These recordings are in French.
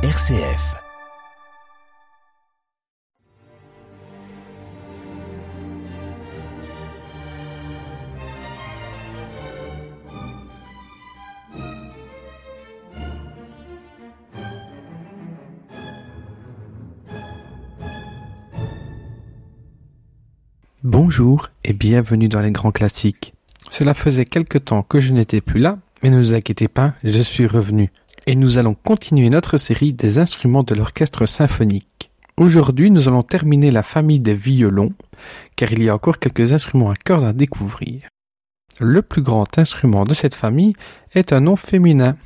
RCF. Bonjour et bienvenue dans les grands classiques. Cela faisait quelque temps que je n'étais plus là, mais ne vous inquiétez pas, je suis revenu. Et nous allons continuer notre série des instruments de l'orchestre symphonique. Aujourd'hui, nous allons terminer la famille des violons, car il y a encore quelques instruments à cordes à découvrir. Le plus grand instrument de cette famille est un nom féminin.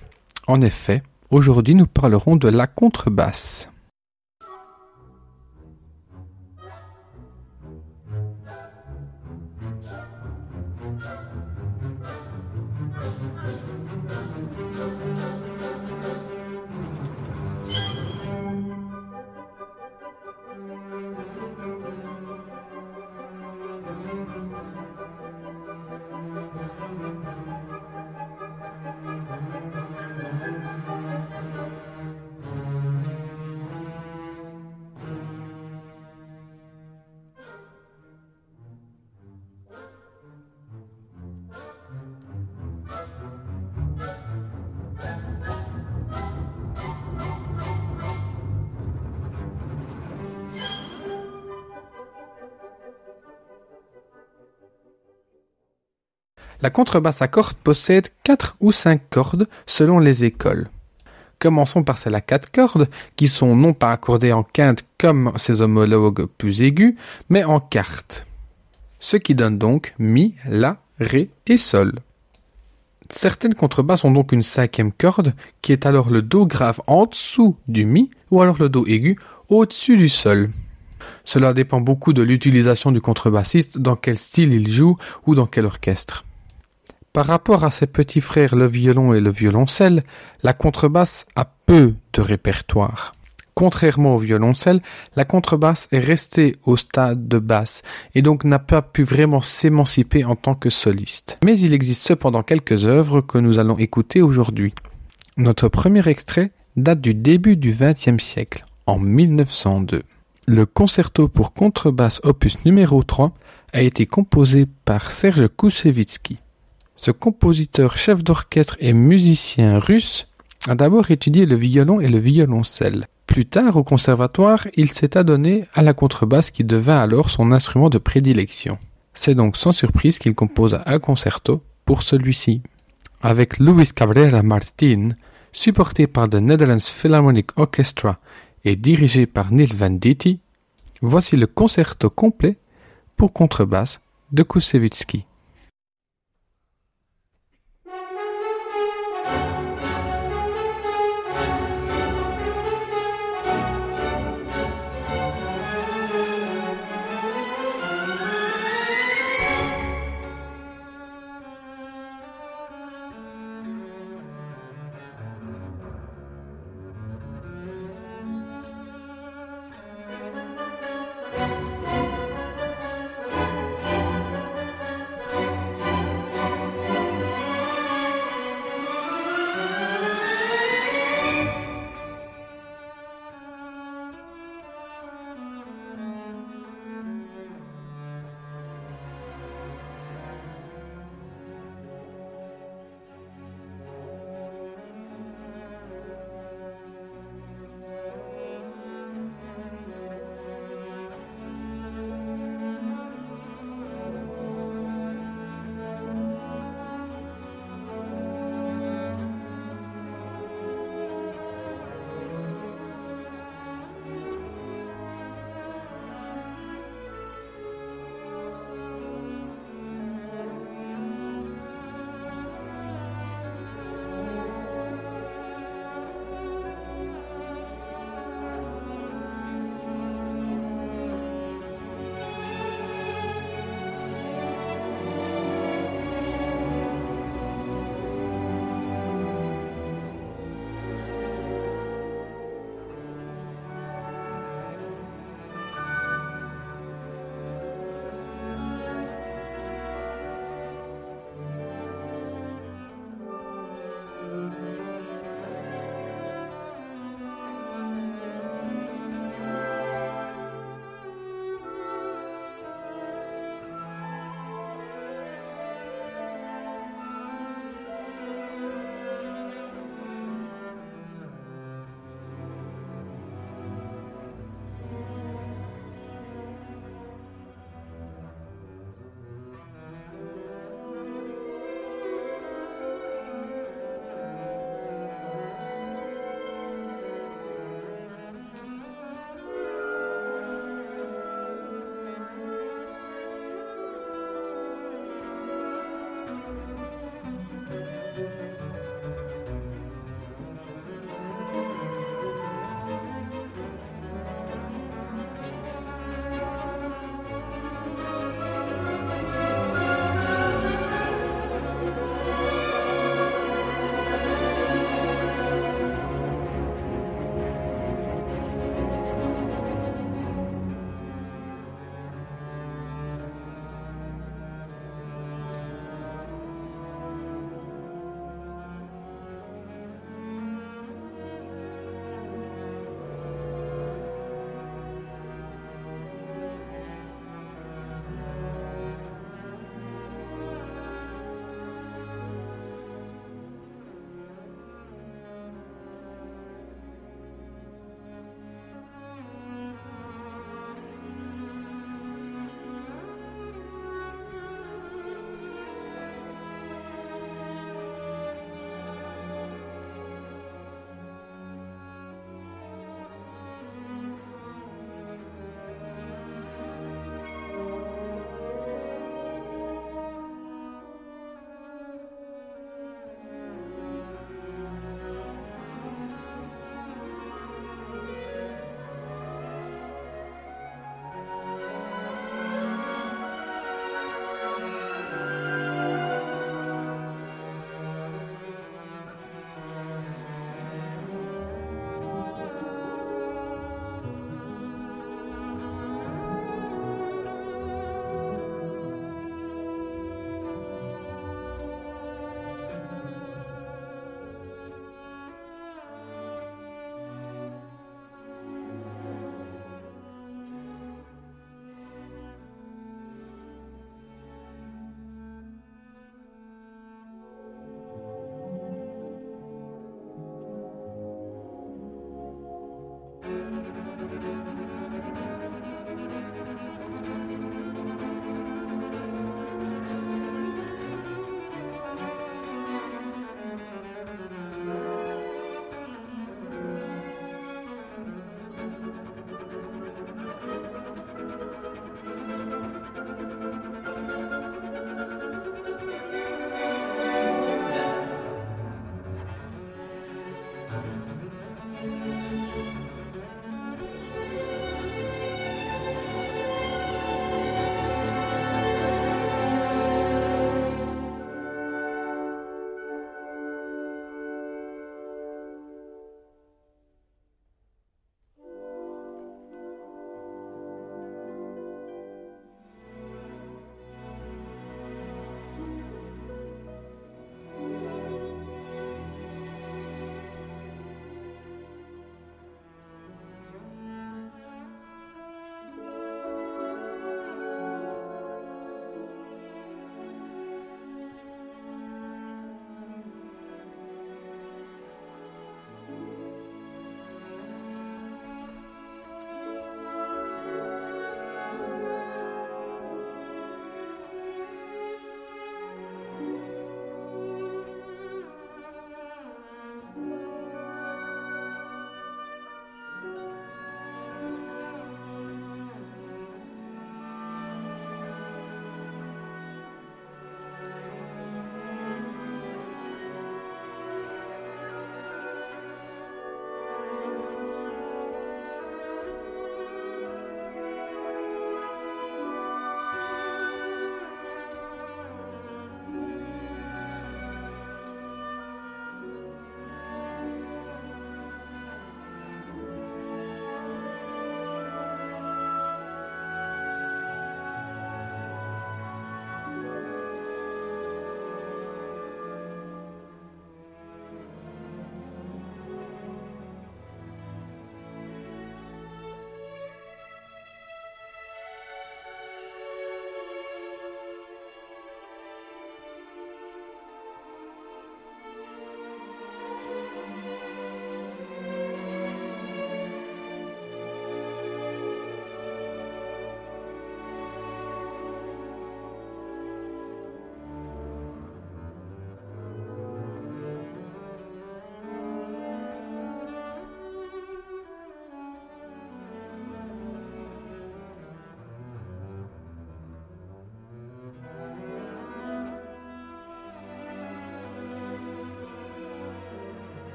En effet, aujourd'hui nous parlerons de la contrebasse. La contrebasse à cordes possède quatre ou cinq cordes selon les écoles. Commençons par celle à quatre cordes, qui sont non pas accordées en quinte comme ses homologues plus aigus, mais en quarte. Ce qui donne donc mi, la, ré et sol. Certaines contrebasses ont donc une cinquième corde, qui est alors le do grave en dessous du mi, ou alors le do aigu au-dessus du sol. Cela dépend beaucoup de l'utilisation du contrebassiste, dans quel style il joue ou dans quel orchestre. Par rapport à ses petits frères le violon et le violoncelle, la contrebasse a peu de répertoire. Contrairement au violoncelle, la contrebasse est restée au stade de basse et donc n'a pas pu vraiment s'émanciper en tant que soliste. Mais il existe cependant quelques œuvres que nous allons écouter aujourd'hui. Notre premier extrait date du début du XXe siècle, en 1902. Le concerto pour contrebasse opus numéro 3 a été composé par Serge Koussevitzky. Ce compositeur, chef d'orchestre et musicien russe a d'abord étudié le violon et le violoncelle. Plus tard, au conservatoire, il s'est adonné à la contrebasse qui devint alors son instrument de prédilection. C'est donc sans surprise qu'il compose un concerto pour celui-ci. Avec Luis Cabrera Martin, supporté par the Netherlands Philharmonic Orchestra et dirigé par Neil Venditti, voici le concerto complet pour contrebasse de Koussevitzky.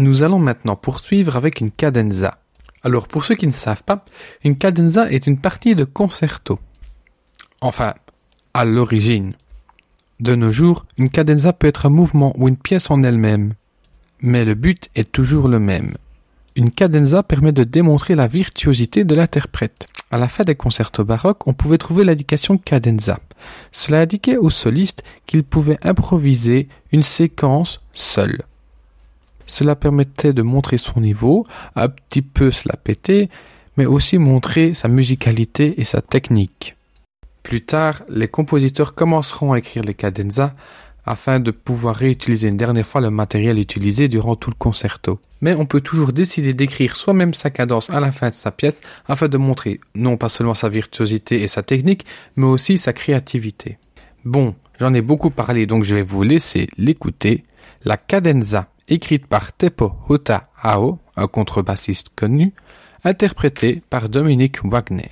Nous allons maintenant poursuivre avec une cadenza. Alors pour ceux qui ne savent pas, une cadenza est une partie de concerto. Enfin, à l'origine. De nos jours, une cadenza peut être un mouvement ou une pièce en elle-même. Mais le but est toujours le même. Une cadenza permet de démontrer la virtuosité de l'interprète. À la fin des concertos baroques, on pouvait trouver l'indication cadenza. Cela indiquait au soliste qu'il pouvait improviser une séquence seul. Cela permettait de montrer son niveau, un petit peu se la péter, mais aussi montrer sa musicalité et sa technique. Plus tard, les compositeurs commenceront à écrire les cadenzas afin de pouvoir réutiliser une dernière fois le matériel utilisé durant tout le concerto. Mais on peut toujours décider d'écrire soi-même sa cadence à la fin de sa pièce afin de montrer non pas seulement sa virtuosité et sa technique, mais aussi sa créativité. Bon, j'en ai beaucoup parlé donc je vais vous laisser l'écouter. La cadenza écrite par Teppo Hota Ao, un contrebassiste connu, interprétée par Dominique Wagner.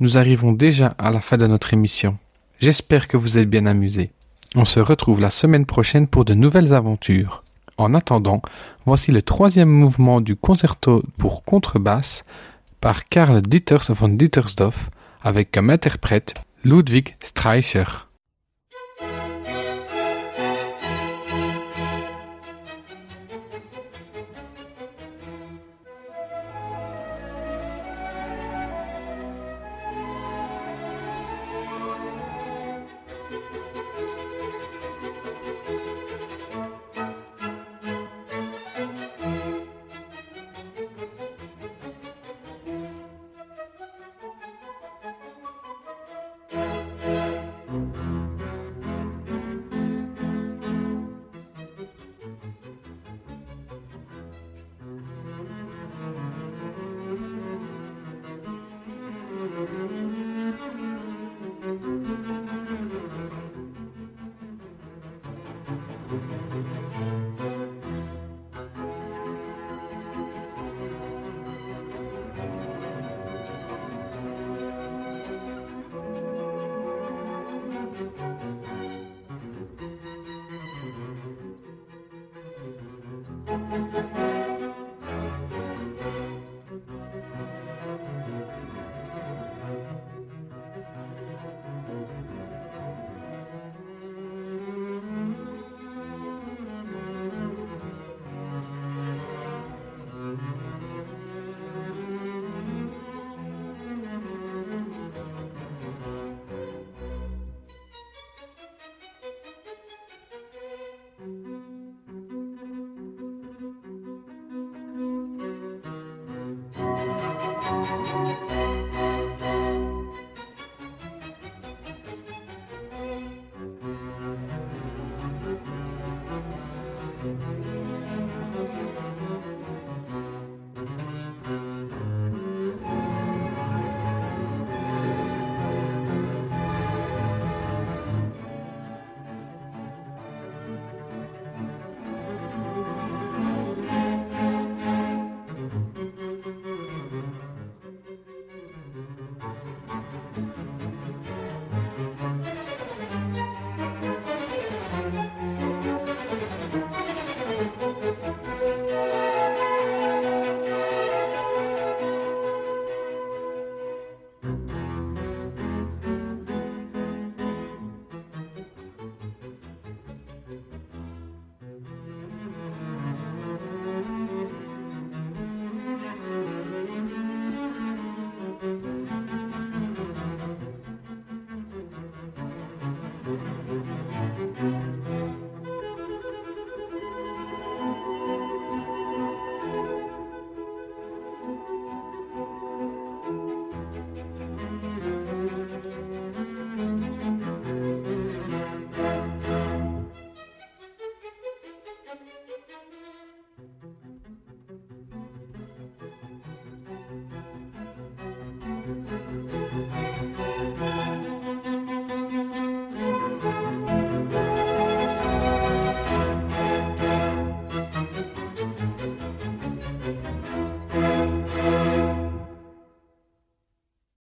Nous arrivons déjà à la fin de notre émission. J'espère que vous êtes bien amusés. On se retrouve la semaine prochaine pour de nouvelles aventures. En attendant, voici le troisième mouvement du concerto pour contrebasse par Karl Dieters von Dietersdorf avec comme interprète Ludwig Streicher.